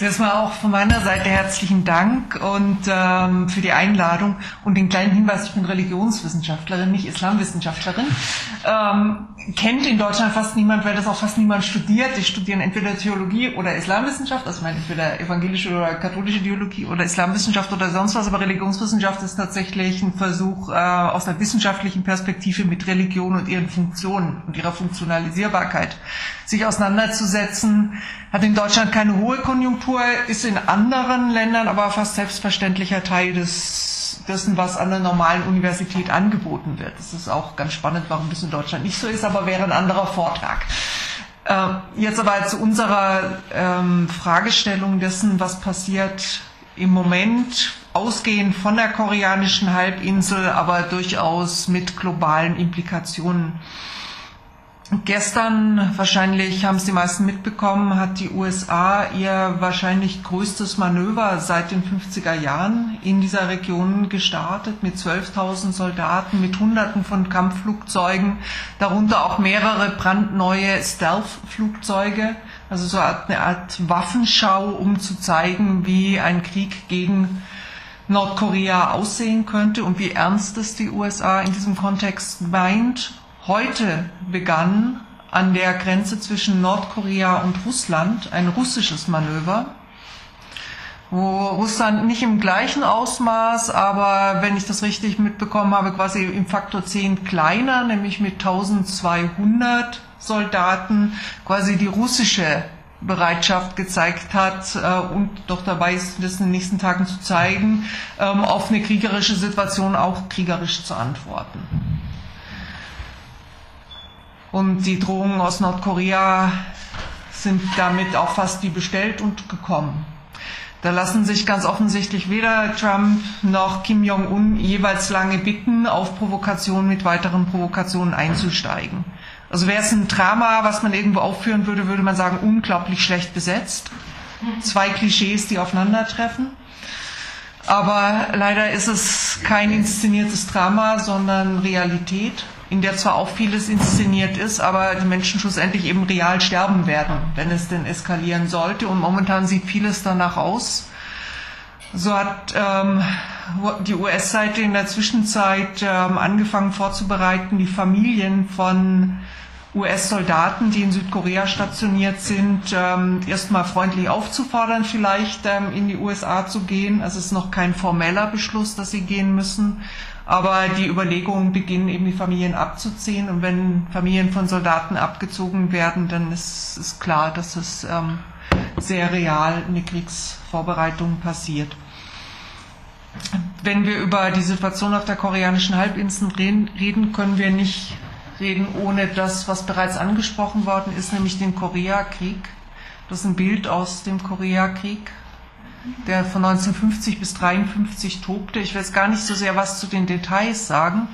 Erstmal auch von meiner Seite herzlichen Dank und ähm, für die Einladung und den kleinen Hinweis, ich bin Religionswissenschaftlerin, nicht Islamwissenschaftlerin. Ähm, kennt in Deutschland fast niemand, weil das auch fast niemand studiert. Die studieren entweder Theologie oder Islamwissenschaft, also meine entweder evangelische oder katholische Theologie oder Islamwissenschaft oder sonst was, aber Religionswissenschaft ist tatsächlich ein Versuch äh, aus einer wissenschaftlichen Perspektive mit Religion und ihren Funktionen und ihrer Funktionalisierbarkeit sich auseinanderzusetzen. Hat in Deutschland keine hohe Konjunktur, ist in anderen Ländern aber fast selbstverständlicher Teil des, dessen, was an der normalen Universität angeboten wird. Das ist auch ganz spannend, warum das in Deutschland nicht so ist, aber wäre ein anderer Vortrag. Äh, jetzt aber zu unserer ähm, Fragestellung dessen, was passiert im Moment, ausgehend von der koreanischen Halbinsel, aber durchaus mit globalen Implikationen. Gestern, wahrscheinlich haben es die meisten mitbekommen, hat die USA ihr wahrscheinlich größtes Manöver seit den 50er Jahren in dieser Region gestartet mit 12.000 Soldaten, mit Hunderten von Kampfflugzeugen, darunter auch mehrere brandneue Stealth-Flugzeuge, also so eine Art Waffenschau, um zu zeigen, wie ein Krieg gegen Nordkorea aussehen könnte und wie ernst es die USA in diesem Kontext meint Heute begann an der Grenze zwischen Nordkorea und Russland ein russisches Manöver, wo Russland nicht im gleichen Ausmaß, aber wenn ich das richtig mitbekommen habe, quasi im Faktor 10 kleiner, nämlich mit 1200 Soldaten, quasi die russische Bereitschaft gezeigt hat äh, und doch dabei ist, das in den nächsten Tagen zu zeigen, ähm, auf eine kriegerische Situation auch kriegerisch zu antworten. Und die Drohungen aus Nordkorea sind damit auch fast wie bestellt und gekommen. Da lassen sich ganz offensichtlich weder Trump noch Kim Jong-un jeweils lange bitten, auf Provokationen mit weiteren Provokationen einzusteigen. Also wäre es ein Drama, was man irgendwo aufführen würde, würde man sagen, unglaublich schlecht besetzt. Zwei Klischees, die aufeinandertreffen. Aber leider ist es kein inszeniertes Drama, sondern Realität in der zwar auch vieles inszeniert ist, aber die Menschen schlussendlich eben real sterben werden, wenn es denn eskalieren sollte. Und momentan sieht vieles danach aus. So hat ähm, die US-Seite in der Zwischenzeit ähm, angefangen vorzubereiten, die Familien von US-Soldaten, die in Südkorea stationiert sind, ähm, erstmal freundlich aufzufordern, vielleicht ähm, in die USA zu gehen. Also es ist noch kein formeller Beschluss, dass sie gehen müssen. Aber die Überlegungen beginnen eben die Familien abzuziehen. Und wenn Familien von Soldaten abgezogen werden, dann ist, ist klar, dass es ähm, sehr real eine Kriegsvorbereitung passiert. Wenn wir über die Situation auf der koreanischen Halbinsel reden, können wir nicht reden ohne das, was bereits angesprochen worden ist, nämlich den Koreakrieg. Das ist ein Bild aus dem Koreakrieg der von 1950 bis 1953 tobte. Ich will jetzt gar nicht so sehr was zu den Details sagen,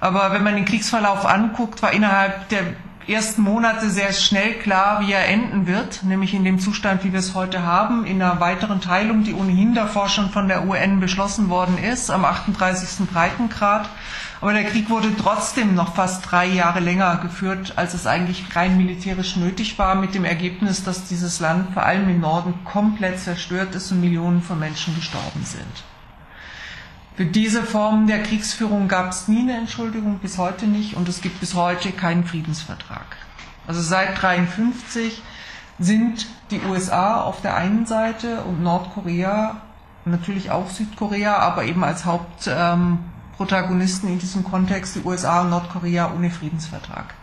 aber wenn man den Kriegsverlauf anguckt, war innerhalb der ersten Monate sehr schnell klar, wie er enden wird, nämlich in dem Zustand, wie wir es heute haben, in einer weiteren Teilung, die ohnehin davor schon von der UN beschlossen worden ist, am 38. Breitengrad. Aber der Krieg wurde trotzdem noch fast drei Jahre länger geführt, als es eigentlich rein militärisch nötig war, mit dem Ergebnis, dass dieses Land vor allem im Norden komplett zerstört ist und Millionen von Menschen gestorben sind. Für diese Form der Kriegsführung gab es nie eine Entschuldigung, bis heute nicht, und es gibt bis heute keinen Friedensvertrag. Also seit 1953 sind die USA auf der einen Seite und Nordkorea, natürlich auch Südkorea, aber eben als Hauptprotagonisten ähm, in diesem Kontext die USA und Nordkorea ohne Friedensvertrag.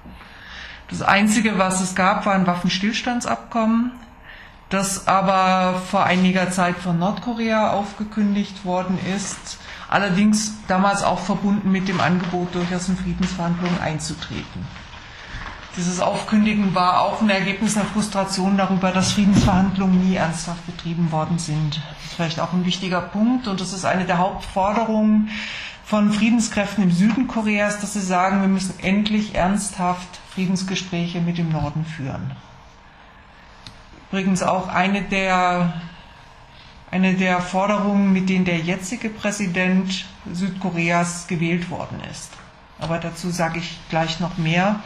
Das Einzige, was es gab, war ein Waffenstillstandsabkommen, das aber vor einiger Zeit von Nordkorea aufgekündigt worden ist allerdings damals auch verbunden mit dem Angebot, durchaus in Friedensverhandlungen einzutreten. Dieses Aufkündigen war auch ein Ergebnis einer Frustration darüber, dass Friedensverhandlungen nie ernsthaft betrieben worden sind. Das ist vielleicht auch ein wichtiger Punkt und das ist eine der Hauptforderungen von Friedenskräften im Süden Koreas, dass sie sagen, wir müssen endlich ernsthaft Friedensgespräche mit dem Norden führen. Übrigens auch eine der eine der Forderungen, mit denen der jetzige Präsident Südkoreas gewählt worden ist. Aber dazu sage ich gleich noch mehr.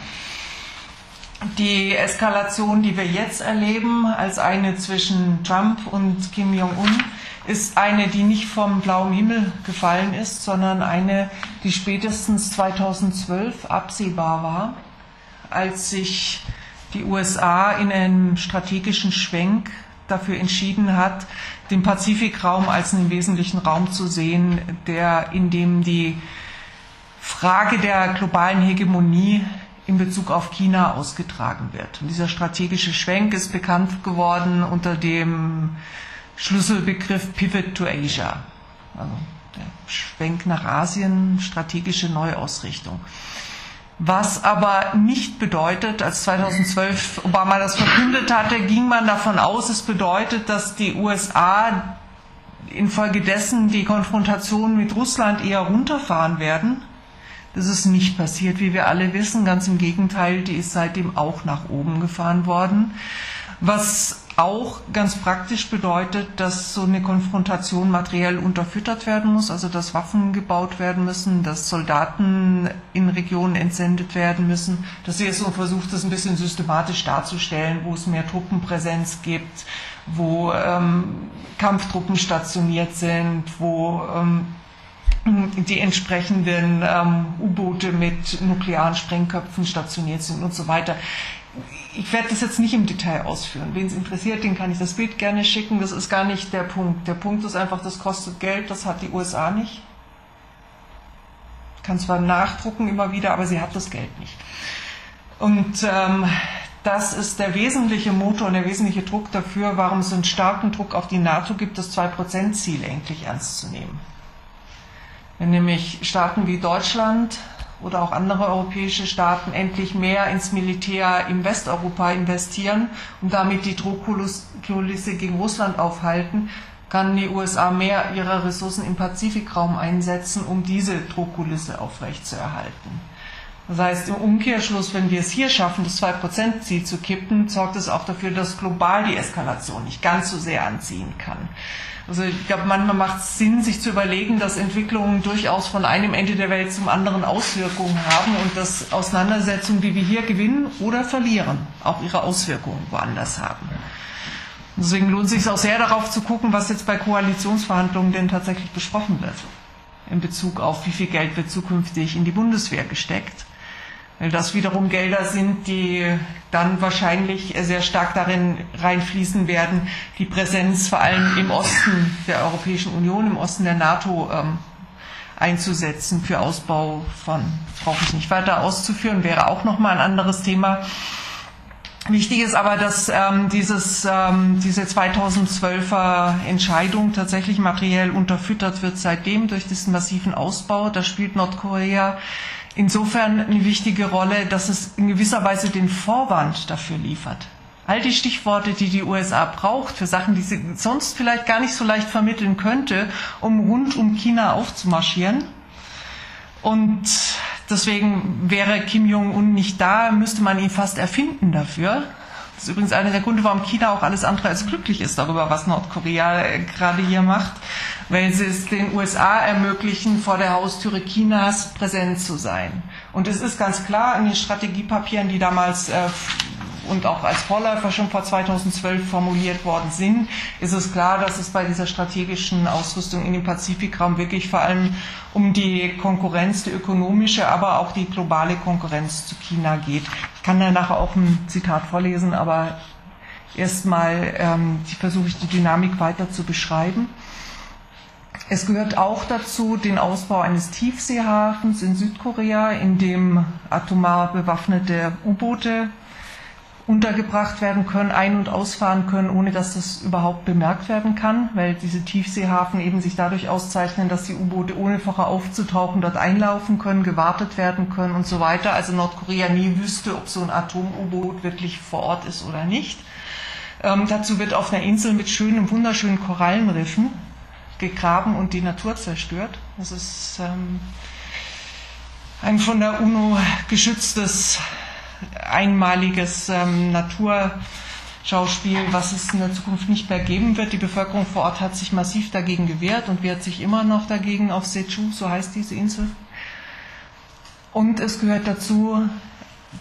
Die Eskalation, die wir jetzt erleben, als eine zwischen Trump und Kim Jong-un, ist eine, die nicht vom blauen Himmel gefallen ist, sondern eine, die spätestens 2012 absehbar war, als sich die USA in einem strategischen Schwenk dafür entschieden hat, den Pazifikraum als einen wesentlichen Raum zu sehen, der, in dem die Frage der globalen Hegemonie in Bezug auf China ausgetragen wird. Und dieser strategische Schwenk ist bekannt geworden unter dem Schlüsselbegriff Pivot to Asia. Also der Schwenk nach Asien, strategische Neuausrichtung. Was aber nicht bedeutet, als 2012 Obama das verkündet hatte, ging man davon aus, es bedeutet, dass die USA infolgedessen die Konfrontation mit Russland eher runterfahren werden. Das ist nicht passiert, wie wir alle wissen. Ganz im Gegenteil, die ist seitdem auch nach oben gefahren worden. Was auch ganz praktisch bedeutet, dass so eine Konfrontation materiell unterfüttert werden muss, also dass Waffen gebaut werden müssen, dass Soldaten in Regionen entsendet werden müssen, es so versucht, das ein bisschen systematisch darzustellen, wo es mehr Truppenpräsenz gibt, wo ähm, Kampftruppen stationiert sind, wo ähm, die entsprechenden ähm, U-Boote mit nuklearen Sprengköpfen stationiert sind und so weiter ich werde das jetzt nicht im Detail ausführen. Wen es interessiert, den kann ich das Bild gerne schicken. Das ist gar nicht der Punkt. Der Punkt ist einfach, das kostet Geld, das hat die USA nicht. Ich kann zwar nachdrucken immer wieder, aber sie hat das Geld nicht. Und ähm, das ist der wesentliche Motor und der wesentliche Druck dafür, warum es einen starken Druck auf die NATO gibt, das 2%-Ziel endlich ernst zu nehmen. Wenn nämlich Staaten wie Deutschland, oder auch andere europäische Staaten endlich mehr ins Militär in Westeuropa investieren und damit die Drohkulisse gegen Russland aufhalten, kann die USA mehr ihrer Ressourcen im Pazifikraum einsetzen, um diese Drohkulisse aufrechtzuerhalten. Das heißt, im Umkehrschluss, wenn wir es hier schaffen, das 2%-Ziel zu kippen, sorgt es auch dafür, dass global die Eskalation nicht ganz so sehr anziehen kann. Also ich glaube, manchmal macht es Sinn, sich zu überlegen, dass Entwicklungen durchaus von einem Ende der Welt zum anderen Auswirkungen haben und dass Auseinandersetzungen, die wir hier gewinnen oder verlieren, auch ihre Auswirkungen woanders haben. Deswegen lohnt es sich auch sehr darauf zu gucken, was jetzt bei Koalitionsverhandlungen denn tatsächlich besprochen wird in Bezug auf, wie viel Geld wird zukünftig in die Bundeswehr gesteckt weil das wiederum Gelder sind, die dann wahrscheinlich sehr stark darin reinfließen werden, die Präsenz vor allem im Osten der Europäischen Union, im Osten der NATO ähm, einzusetzen für Ausbau von, brauche ich nicht weiter auszuführen, wäre auch nochmal ein anderes Thema. Wichtig ist aber, dass ähm, dieses, ähm, diese 2012er Entscheidung tatsächlich materiell unterfüttert wird seitdem durch diesen massiven Ausbau. Da spielt Nordkorea insofern eine wichtige Rolle, dass es in gewisser Weise den Vorwand dafür liefert. All die Stichworte, die die USA braucht für Sachen, die sie sonst vielleicht gar nicht so leicht vermitteln könnte, um rund um China aufzumarschieren. Und deswegen wäre Kim Jong-un nicht da, müsste man ihn fast erfinden dafür. Das ist übrigens einer der Gründe, warum China auch alles andere als glücklich ist darüber, was Nordkorea äh, gerade hier macht, weil sie es den USA ermöglichen, vor der Haustüre Chinas präsent zu sein. Und es ist ganz klar in den Strategiepapieren, die damals äh, und auch als Vorläufer schon vor 2012 formuliert worden sind, ist es klar, dass es bei dieser strategischen Ausrüstung in dem Pazifikraum wirklich vor allem um die Konkurrenz, die ökonomische, aber auch die globale Konkurrenz zu China geht. Ich kann da nachher auch ein Zitat vorlesen, aber erstmal ähm, versuche ich die Dynamik weiter zu beschreiben. Es gehört auch dazu den Ausbau eines Tiefseehafens in Südkorea, in dem atomar bewaffnete U-Boote untergebracht werden können, ein- und ausfahren können, ohne dass das überhaupt bemerkt werden kann, weil diese Tiefseehafen eben sich dadurch auszeichnen, dass die U-Boote ohne vorher aufzutauchen dort einlaufen können, gewartet werden können und so weiter. Also Nordkorea nie wüsste, ob so ein Atom-U-Boot wirklich vor Ort ist oder nicht. Ähm, dazu wird auf einer Insel mit schönen, wunderschönen Korallenriffen gegraben und die Natur zerstört. Das ist ähm, ein von der UNO geschütztes einmaliges ähm, Naturschauspiel, was es in der Zukunft nicht mehr geben wird. Die Bevölkerung vor Ort hat sich massiv dagegen gewehrt und wehrt sich immer noch dagegen auf Sechu, so heißt diese Insel. Und es gehört dazu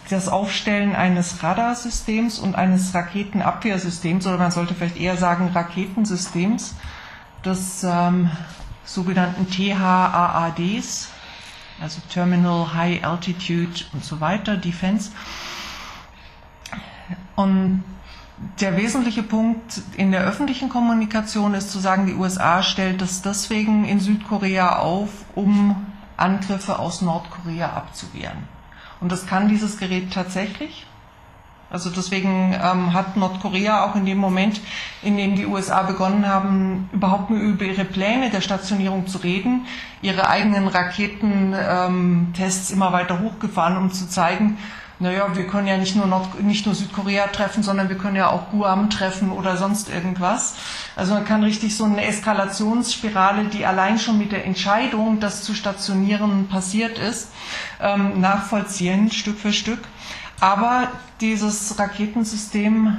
das Aufstellen eines Radarsystems und eines Raketenabwehrsystems, oder man sollte vielleicht eher sagen Raketensystems, des ähm, sogenannten THAADs, also Terminal High Altitude und so weiter, Defense. Und der wesentliche Punkt in der öffentlichen Kommunikation ist zu sagen, die USA stellt es deswegen in Südkorea auf, um Angriffe aus Nordkorea abzuwehren. Und das kann dieses Gerät tatsächlich. Also deswegen ähm, hat Nordkorea auch in dem Moment, in dem die USA begonnen haben, überhaupt nur über ihre Pläne der Stationierung zu reden, ihre eigenen Raketentests ähm, immer weiter hochgefahren, um zu zeigen, naja, wir können ja nicht nur, Nord nicht nur Südkorea treffen, sondern wir können ja auch Guam treffen oder sonst irgendwas. Also man kann richtig so eine Eskalationsspirale, die allein schon mit der Entscheidung, das zu stationieren, passiert ist, ähm, nachvollziehen, Stück für Stück. Aber dieses Raketensystem,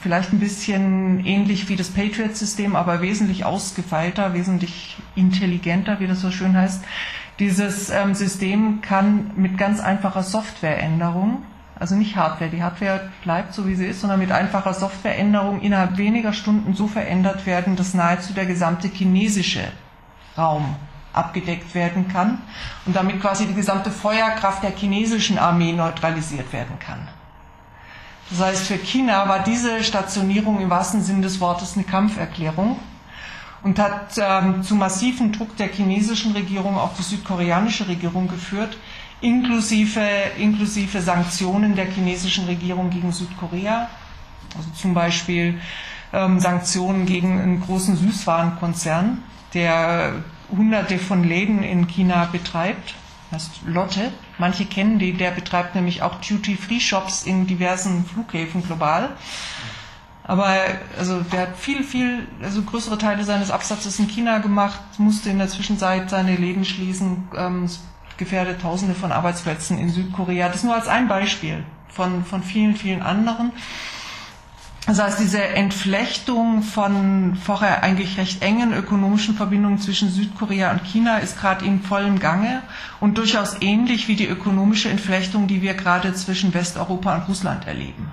vielleicht ein bisschen ähnlich wie das Patriot-System, aber wesentlich ausgefeilter, wesentlich intelligenter, wie das so schön heißt, dieses ähm, System kann mit ganz einfacher Softwareänderung, also nicht Hardware, die Hardware bleibt so wie sie ist, sondern mit einfacher Softwareänderung innerhalb weniger Stunden so verändert werden, dass nahezu der gesamte chinesische Raum abgedeckt werden kann und damit quasi die gesamte Feuerkraft der chinesischen Armee neutralisiert werden kann. Das heißt, für China war diese Stationierung im wahrsten Sinn des Wortes eine Kampferklärung und hat ähm, zu massiven Druck der chinesischen Regierung auf die südkoreanische Regierung geführt, inklusive, inklusive Sanktionen der chinesischen Regierung gegen Südkorea, also zum Beispiel ähm, Sanktionen gegen einen großen Süßwarenkonzern, der hunderte von Läden in China betreibt, heißt Lotte. Manche kennen die, der betreibt nämlich auch Duty-Free-Shops in diversen Flughäfen global. Aber also der hat viel, viel, also größere Teile seines Absatzes in China gemacht, musste in der Zwischenzeit seine Läden schließen, ähm, gefährdet Tausende von Arbeitsplätzen in Südkorea. Das nur als ein Beispiel von, von vielen, vielen anderen. Das heißt, diese Entflechtung von vorher eigentlich recht engen ökonomischen Verbindungen zwischen Südkorea und China ist gerade in vollem Gange und durchaus ähnlich wie die ökonomische Entflechtung, die wir gerade zwischen Westeuropa und Russland erleben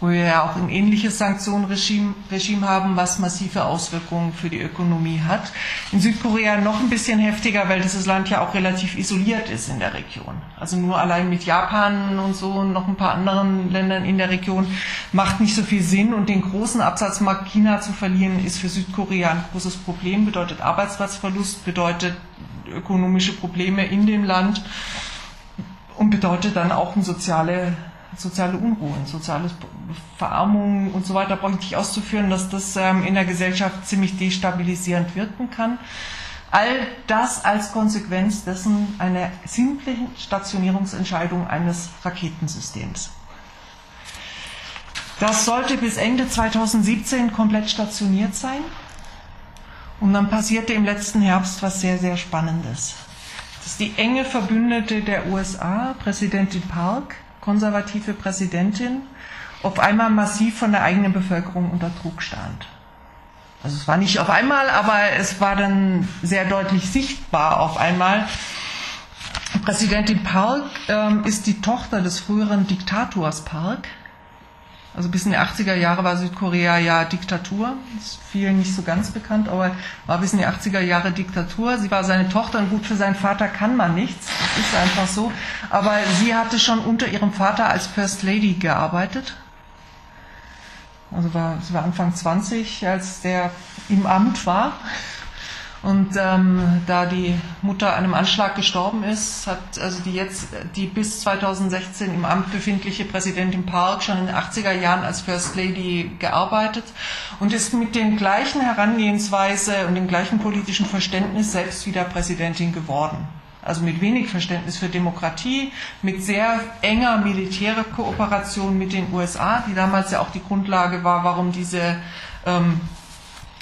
wo wir ja auch ein ähnliches Sanktionenregime Regime haben, was massive Auswirkungen für die Ökonomie hat. In Südkorea noch ein bisschen heftiger, weil dieses Land ja auch relativ isoliert ist in der Region. Also nur allein mit Japan und so und noch ein paar anderen Ländern in der Region macht nicht so viel Sinn und den großen Absatzmarkt China zu verlieren ist für Südkorea ein großes Problem, bedeutet Arbeitsplatzverlust, bedeutet ökonomische Probleme in dem Land und bedeutet dann auch eine soziale soziale Unruhen, soziale Verarmung und so weiter, brauche ich nicht auszuführen, dass das ähm, in der Gesellschaft ziemlich destabilisierend wirken kann. All das als Konsequenz dessen eine simple Stationierungsentscheidung eines Raketensystems. Das sollte bis Ende 2017 komplett stationiert sein. Und dann passierte im letzten Herbst was sehr, sehr Spannendes. Das ist die enge Verbündete der USA, Präsidentin Park, konservative Präsidentin auf einmal massiv von der eigenen Bevölkerung unter Druck stand. Also es war nicht auf einmal, aber es war dann sehr deutlich sichtbar auf einmal. Präsidentin Park ähm, ist die Tochter des früheren Diktators Park, also bis in die 80er Jahre war Südkorea ja Diktatur. Ist vielen nicht so ganz bekannt, aber war bis in die 80er Jahre Diktatur. Sie war seine Tochter und gut für seinen Vater kann man nichts. Das ist einfach so. Aber sie hatte schon unter ihrem Vater als First Lady gearbeitet. Also war, sie war Anfang 20, als der im Amt war. Und ähm, da die Mutter einem Anschlag gestorben ist, hat also die jetzt die bis 2016 im Amt befindliche Präsidentin Park schon in den 80er Jahren als First Lady gearbeitet und ist mit den gleichen Herangehensweise und dem gleichen politischen Verständnis selbst wieder Präsidentin geworden. Also mit wenig Verständnis für Demokratie, mit sehr enger militärer Kooperation mit den USA, die damals ja auch die Grundlage war, warum diese ähm,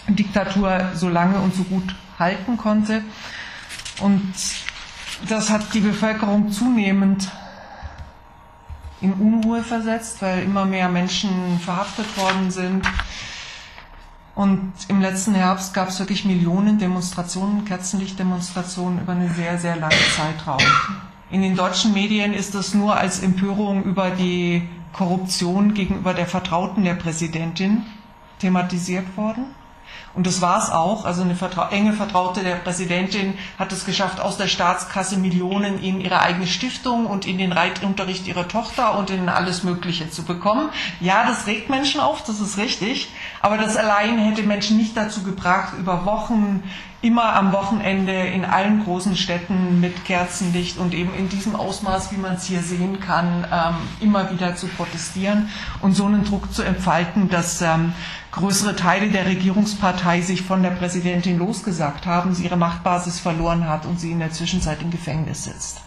Diktatur so lange und so gut halten konnte. Und das hat die Bevölkerung zunehmend in Unruhe versetzt, weil immer mehr Menschen verhaftet worden sind. Und im letzten Herbst gab es wirklich Millionen Demonstrationen, Kerzenlichtdemonstrationen über einen sehr, sehr langen Zeitraum In den deutschen Medien ist das nur als Empörung über die Korruption gegenüber der Vertrauten der Präsidentin thematisiert worden. Und das war es auch. Also eine Vertra enge Vertraute der Präsidentin hat es geschafft, aus der Staatskasse Millionen in ihre eigene Stiftung und in den Reitunterricht ihrer Tochter und in alles Mögliche zu bekommen. Ja, das regt Menschen auf, das ist richtig. Aber das allein hätte Menschen nicht dazu gebracht, über Wochen immer am Wochenende in allen großen Städten mit Kerzenlicht und eben in diesem Ausmaß, wie man es hier sehen kann, ähm, immer wieder zu protestieren und so einen Druck zu entfalten, dass ähm, größere Teile der Regierungspartei sich von der Präsidentin losgesagt haben, sie ihre Machtbasis verloren hat und sie in der Zwischenzeit im Gefängnis sitzt.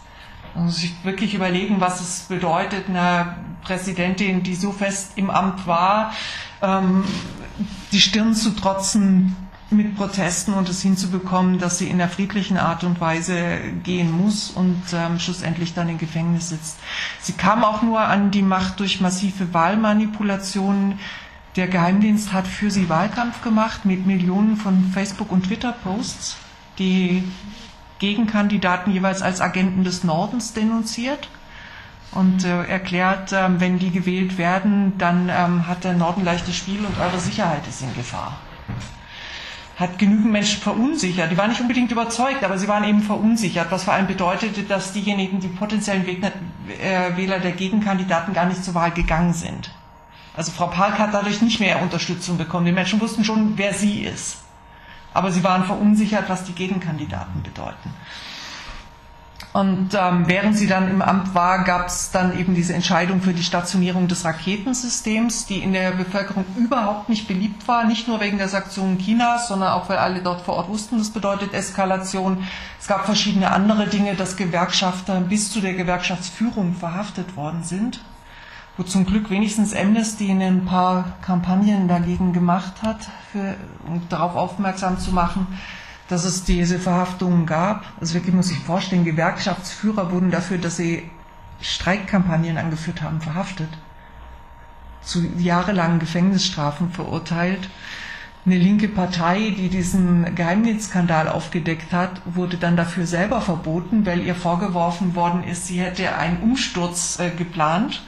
Man muss sich wirklich überlegen, was es bedeutet, einer Präsidentin, die so fest im Amt war, ähm, die Stirn zu trotzen, mit Protesten und es hinzubekommen, dass sie in einer friedlichen Art und Weise gehen muss und ähm, schlussendlich dann im Gefängnis sitzt. Sie kam auch nur an die Macht durch massive Wahlmanipulationen. Der Geheimdienst hat für sie Wahlkampf gemacht mit Millionen von Facebook- und Twitter-Posts, die Gegenkandidaten jeweils als Agenten des Nordens denunziert und äh, erklärt, äh, wenn die gewählt werden, dann ähm, hat der Norden leichtes Spiel und eure Sicherheit ist in Gefahr hat genügend Menschen verunsichert. Die waren nicht unbedingt überzeugt, aber sie waren eben verunsichert, was vor allem bedeutete, dass diejenigen, die potenziellen äh, Wähler der Gegenkandidaten gar nicht zur Wahl gegangen sind. Also Frau Park hat dadurch nicht mehr Unterstützung bekommen. Die Menschen wussten schon, wer sie ist. Aber sie waren verunsichert, was die Gegenkandidaten bedeuten. Und ähm, während sie dann im Amt war, gab es dann eben diese Entscheidung für die Stationierung des Raketensystems, die in der Bevölkerung überhaupt nicht beliebt war, nicht nur wegen der Sanktionen Chinas, sondern auch weil alle dort vor Ort wussten, das bedeutet Eskalation. Es gab verschiedene andere Dinge, dass Gewerkschafter bis zu der Gewerkschaftsführung verhaftet worden sind, wo zum Glück wenigstens Amnesty ein paar Kampagnen dagegen gemacht hat, für, um darauf aufmerksam zu machen dass es diese Verhaftungen gab. Also wirklich muss ich vorstellen, Gewerkschaftsführer wurden dafür, dass sie Streikkampagnen angeführt haben, verhaftet. Zu jahrelangen Gefängnisstrafen verurteilt. Eine linke Partei, die diesen Geheimdienstskandal aufgedeckt hat, wurde dann dafür selber verboten, weil ihr vorgeworfen worden ist, sie hätte einen Umsturz äh, geplant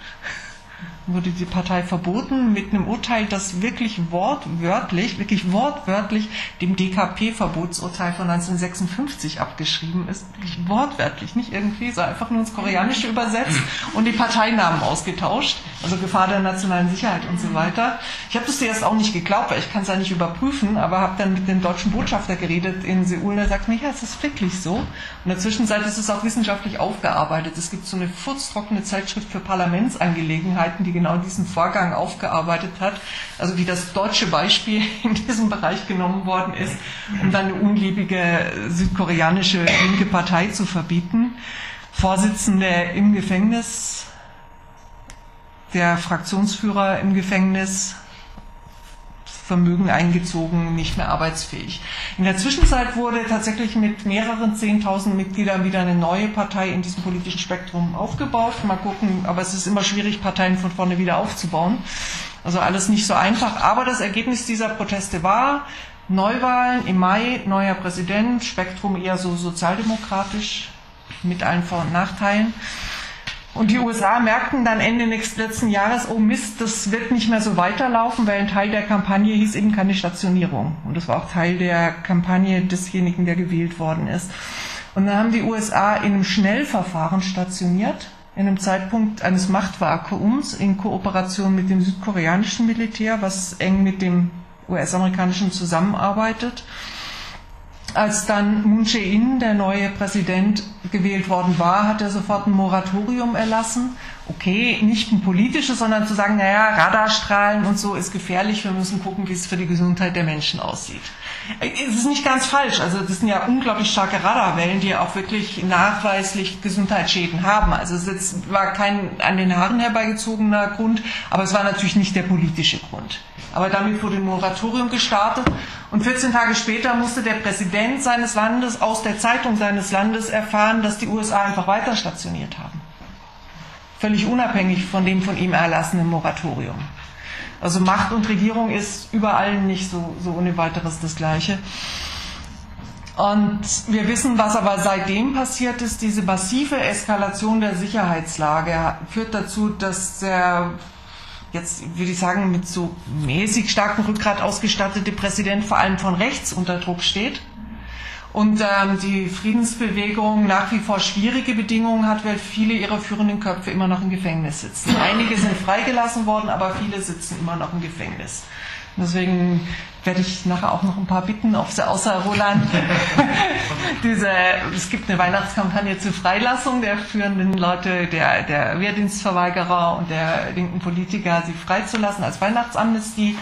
wurde die Partei verboten mit einem Urteil, das wirklich wortwörtlich, wirklich wortwörtlich dem DKP-Verbotsurteil von 1956 abgeschrieben ist. Wirklich wortwörtlich, nicht irgendwie, so einfach nur ins Koreanische übersetzt und die Parteinamen ausgetauscht. Also Gefahr der nationalen Sicherheit und so weiter. Ich habe das zuerst auch nicht geglaubt, weil ich kann es ja nicht überprüfen, aber habe dann mit dem deutschen Botschafter geredet in Seoul und er sagt mir, ja, es ist wirklich so. In der Zwischenzeit ist es auch wissenschaftlich aufgearbeitet. Es gibt so eine furztrockene Zeitschrift für Parlamentsangelegenheiten, die genau diesen Vorgang aufgearbeitet hat, also wie das deutsche Beispiel in diesem Bereich genommen worden ist, um dann eine unliebige südkoreanische linke Partei zu verbieten. Vorsitzende im Gefängnis, der Fraktionsführer im Gefängnis, Vermögen eingezogen, nicht mehr arbeitsfähig. In der Zwischenzeit wurde tatsächlich mit mehreren Zehntausend Mitgliedern wieder eine neue Partei in diesem politischen Spektrum aufgebaut. Mal gucken, aber es ist immer schwierig, Parteien von vorne wieder aufzubauen. Also alles nicht so einfach. Aber das Ergebnis dieser Proteste war Neuwahlen im Mai, neuer Präsident, Spektrum eher so sozialdemokratisch mit allen Vor- und Nachteilen. Und die USA merkten dann Ende letzten Jahres, oh Mist, das wird nicht mehr so weiterlaufen, weil ein Teil der Kampagne hieß eben keine Stationierung. Und das war auch Teil der Kampagne desjenigen, der gewählt worden ist. Und dann haben die USA in einem Schnellverfahren stationiert, in einem Zeitpunkt eines Machtvakuums in Kooperation mit dem südkoreanischen Militär, was eng mit dem US-amerikanischen zusammenarbeitet als dann Moon Jae-in, der neue Präsident, gewählt worden war, hat er sofort ein Moratorium erlassen. Okay, nicht ein politisches, sondern zu sagen, naja, Radarstrahlen und so ist gefährlich, wir müssen gucken, wie es für die Gesundheit der Menschen aussieht. Es ist nicht ganz falsch, also das sind ja unglaublich starke Radarwellen, die auch wirklich nachweislich Gesundheitsschäden haben. Also es war kein an den Haaren herbeigezogener Grund, aber es war natürlich nicht der politische Grund. Aber damit wurde ein Moratorium gestartet und 14 Tage später musste der Präsident seines Landes aus der Zeitung seines Landes erfahren, dass die USA einfach weiter stationiert haben. Völlig unabhängig von dem von ihm erlassenen Moratorium. Also Macht und Regierung ist überall nicht so, so ohne weiteres das Gleiche. Und wir wissen, was aber seitdem passiert ist, diese massive Eskalation der Sicherheitslage führt dazu, dass der jetzt würde ich sagen, mit so mäßig starkem Rückgrat ausgestattete Präsident vor allem von rechts unter Druck steht und ähm, die Friedensbewegung nach wie vor schwierige Bedingungen hat, weil viele ihrer führenden Köpfe immer noch im Gefängnis sitzen. Einige sind freigelassen worden, aber viele sitzen immer noch im Gefängnis. Deswegen werde ich nachher auch noch ein paar bitten, außer Roland diese, es gibt eine Weihnachtskampagne zur Freilassung der führenden Leute, der, der Wehrdienstverweigerer und der linken Politiker, sie freizulassen als Weihnachtsamnestie,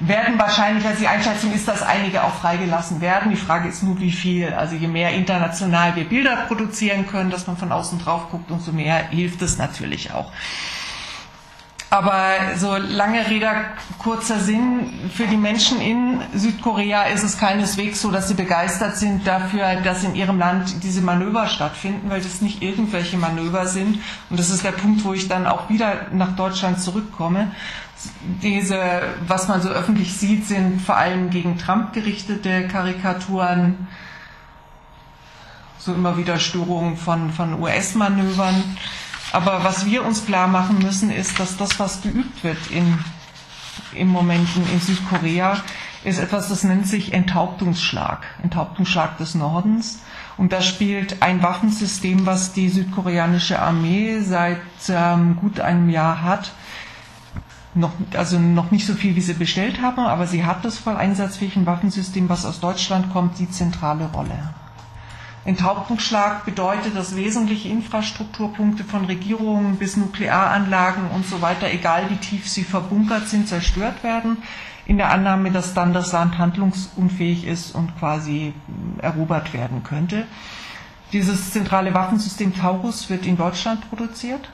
werden wahrscheinlich, also die Einschätzung ist, dass einige auch freigelassen werden. Die Frage ist nur, wie viel. Also je mehr international wir Bilder produzieren können, dass man von außen drauf guckt, umso mehr hilft es natürlich auch. Aber so lange Rede, kurzer Sinn, für die Menschen in Südkorea ist es keineswegs so, dass sie begeistert sind dafür, dass in ihrem Land diese Manöver stattfinden, weil das nicht irgendwelche Manöver sind. Und das ist der Punkt, wo ich dann auch wieder nach Deutschland zurückkomme. Diese, was man so öffentlich sieht, sind vor allem gegen Trump gerichtete Karikaturen, so immer wieder Störungen von, von US-Manövern. Aber was wir uns klar machen müssen, ist, dass das, was geübt wird in, im Moment in Südkorea, ist etwas, das nennt sich Enthauptungsschlag, Enthauptungsschlag des Nordens. Und da spielt ein Waffensystem, was die südkoreanische Armee seit ähm, gut einem Jahr hat, noch, also noch nicht so viel, wie sie bestellt haben, aber sie hat das voll einsatzfähige Waffensystem, was aus Deutschland kommt, die zentrale Rolle. Enthauptungsschlag bedeutet, dass wesentliche Infrastrukturpunkte von Regierungen bis Nuklearanlagen und so weiter, egal wie tief sie verbunkert sind, zerstört werden, in der Annahme, dass dann das Land handlungsunfähig ist und quasi erobert werden könnte. Dieses zentrale Waffensystem Taurus wird in Deutschland produziert,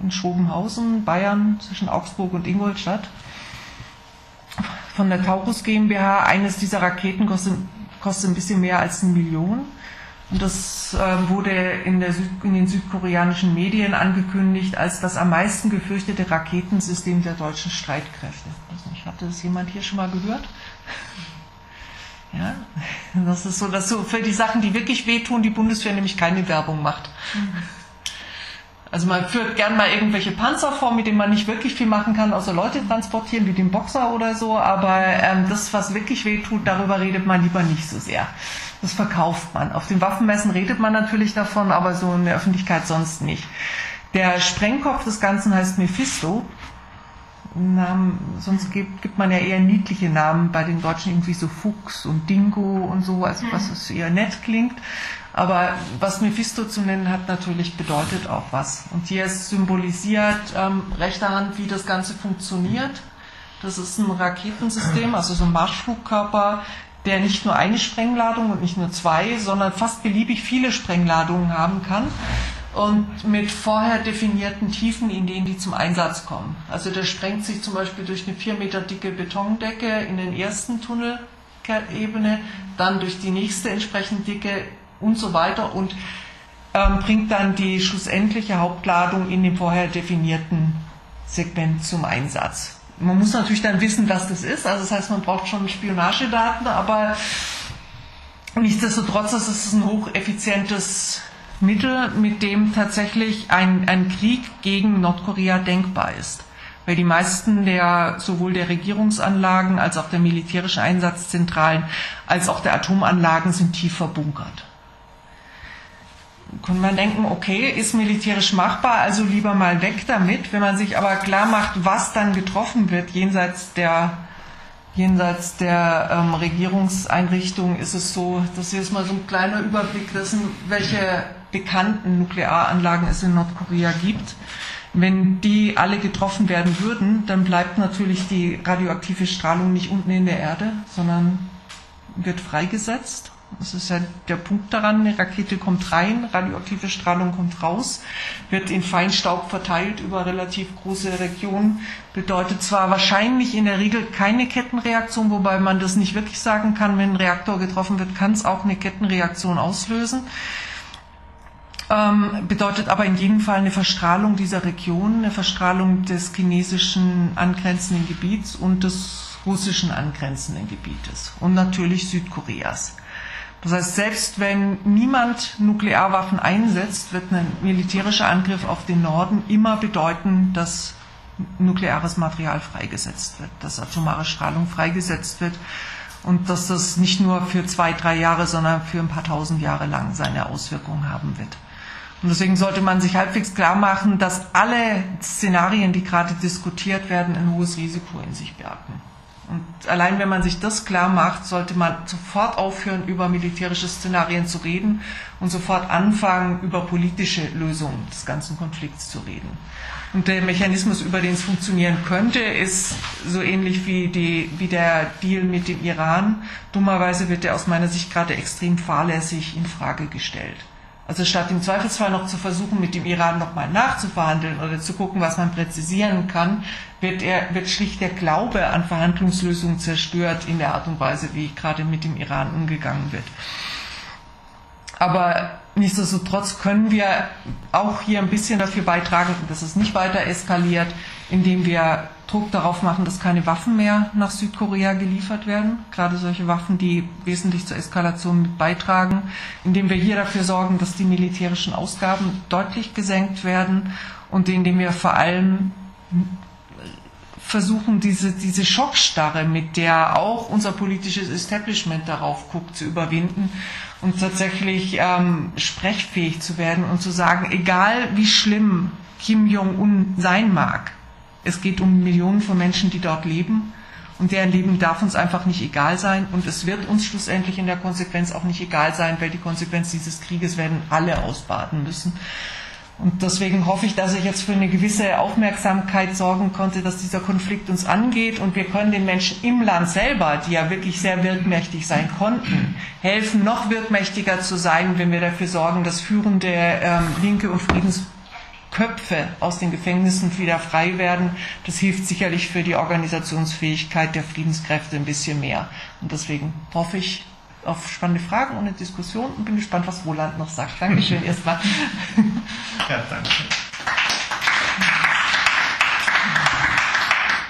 in Schobenhausen, Bayern, zwischen Augsburg und Ingolstadt. Von der Taurus GmbH, eines dieser Raketen kostet, kostet ein bisschen mehr als eine Million und das äh, wurde in, Süd, in, den südkoreanischen Medien angekündigt als das am meisten gefürchtete Raketensystem der deutschen Streitkräfte. Ich hatte das jemand hier schon mal gehört? Ja, das ist so, dass so für die Sachen, die wirklich wehtun, die Bundeswehr nämlich keine Werbung macht. Also man führt gern mal irgendwelche Panzer vor, mit denen man nicht wirklich viel machen kann, außer Leute transportieren, wie den Boxer oder so. Aber ähm, das, was wirklich wehtut, darüber redet man lieber nicht so sehr. Das verkauft man. Auf den Waffenmessen redet man natürlich davon, aber so in der Öffentlichkeit sonst nicht. Der Sprengkopf des Ganzen heißt Mephisto. Namen, sonst gibt, gibt man ja eher niedliche Namen bei den Deutschen, irgendwie so Fuchs und Dingo und so, also was es eher nett klingt. Aber was Mephisto zu nennen hat, natürlich bedeutet auch was. Und hier symbolisiert ähm, rechter Hand, wie das Ganze funktioniert. Das ist ein Raketensystem, also so ein Marschflugkörper, der nicht nur eine Sprengladung und nicht nur zwei, sondern fast beliebig viele Sprengladungen haben kann und mit vorher definierten Tiefen, in denen die zum Einsatz kommen. Also der sprengt sich zum Beispiel durch eine vier Meter dicke Betondecke in den ersten Tunnelebene, dann durch die nächste entsprechend dicke und so weiter und ähm, bringt dann die schlussendliche Hauptladung in dem vorher definierten Segment zum Einsatz man muss natürlich dann wissen, was das ist. Also das heißt, man braucht schon Spionagedaten, aber nichtsdestotrotz ist es ein hocheffizientes Mittel, mit dem tatsächlich ein, ein Krieg gegen Nordkorea denkbar ist. Weil die meisten der sowohl der Regierungsanlagen als auch der militärischen Einsatzzentralen als auch der Atomanlagen sind tief verbunkert kann man denken, okay, ist militärisch machbar, also lieber mal weg damit. Wenn man sich aber klar macht, was dann getroffen wird jenseits der, jenseits der ähm, Regierungseinrichtungen, ist es so, das hier ist mal so ein kleiner Überblick dessen, welche bekannten Nuklearanlagen es in Nordkorea gibt. Wenn die alle getroffen werden würden, dann bleibt natürlich die radioaktive Strahlung nicht unten in der Erde, sondern wird freigesetzt das ist ja der Punkt daran, eine Rakete kommt rein, radioaktive Strahlung kommt raus, wird in Feinstaub verteilt über relativ große Regionen, bedeutet zwar wahrscheinlich in der Regel keine Kettenreaktion, wobei man das nicht wirklich sagen kann, wenn ein Reaktor getroffen wird, kann es auch eine Kettenreaktion auslösen. Ähm, bedeutet aber in jedem Fall eine Verstrahlung dieser Region, eine Verstrahlung des chinesischen angrenzenden Gebiets und des russischen angrenzenden Gebietes und natürlich Südkoreas. Das heißt, selbst wenn niemand Nuklearwaffen einsetzt, wird ein militärischer Angriff auf den Norden immer bedeuten, dass nukleares Material freigesetzt wird, dass atomare Strahlung freigesetzt wird und dass das nicht nur für zwei, drei Jahre, sondern für ein paar tausend Jahre lang seine Auswirkungen haben wird. Und deswegen sollte man sich halbwegs klar machen, dass alle Szenarien, die gerade diskutiert werden, ein hohes Risiko in sich bergen. Und allein wenn man sich das klar macht, sollte man sofort aufhören, über militärische Szenarien zu reden und sofort anfangen, über politische Lösungen des ganzen Konflikts zu reden. Und der Mechanismus, über den es funktionieren könnte, ist so ähnlich wie, die, wie der Deal mit dem Iran. Dummerweise wird er aus meiner Sicht gerade extrem fahrlässig in Frage gestellt. Also statt im Zweifelsfall noch zu versuchen, mit dem Iran nochmal nachzuverhandeln oder zu gucken, was man präzisieren kann, wird, er, wird schlicht der Glaube an Verhandlungslösungen zerstört in der Art und Weise, wie gerade mit dem Iran umgegangen wird. Aber nichtsdestotrotz können wir auch hier ein bisschen dafür beitragen, dass es nicht weiter eskaliert, indem wir Druck darauf machen, dass keine Waffen mehr nach Südkorea geliefert werden. Gerade solche Waffen, die wesentlich zur Eskalation beitragen, indem wir hier dafür sorgen, dass die militärischen Ausgaben deutlich gesenkt werden und indem wir vor allem versuchen, diese, diese Schockstarre, mit der auch unser politisches Establishment darauf guckt, zu überwinden und tatsächlich ähm, sprechfähig zu werden und zu sagen, egal wie schlimm Kim Jong-un sein mag, es geht um Millionen von Menschen, die dort leben. Und deren Leben darf uns einfach nicht egal sein. Und es wird uns schlussendlich in der Konsequenz auch nicht egal sein, weil die Konsequenz dieses Krieges werden alle ausbaden müssen. Und deswegen hoffe ich, dass ich jetzt für eine gewisse Aufmerksamkeit sorgen konnte, dass dieser Konflikt uns angeht. Und wir können den Menschen im Land selber, die ja wirklich sehr wirkmächtig sein konnten, helfen, noch wirkmächtiger zu sein, wenn wir dafür sorgen, dass führende ähm, linke und Friedensköpfe aus den Gefängnissen wieder frei werden. Das hilft sicherlich für die Organisationsfähigkeit der Friedenskräfte ein bisschen mehr. Und deswegen hoffe ich, auf spannende Fragen und eine Diskussion und bin gespannt, was Roland noch sagt. Dankeschön erstmal. Ja, danke.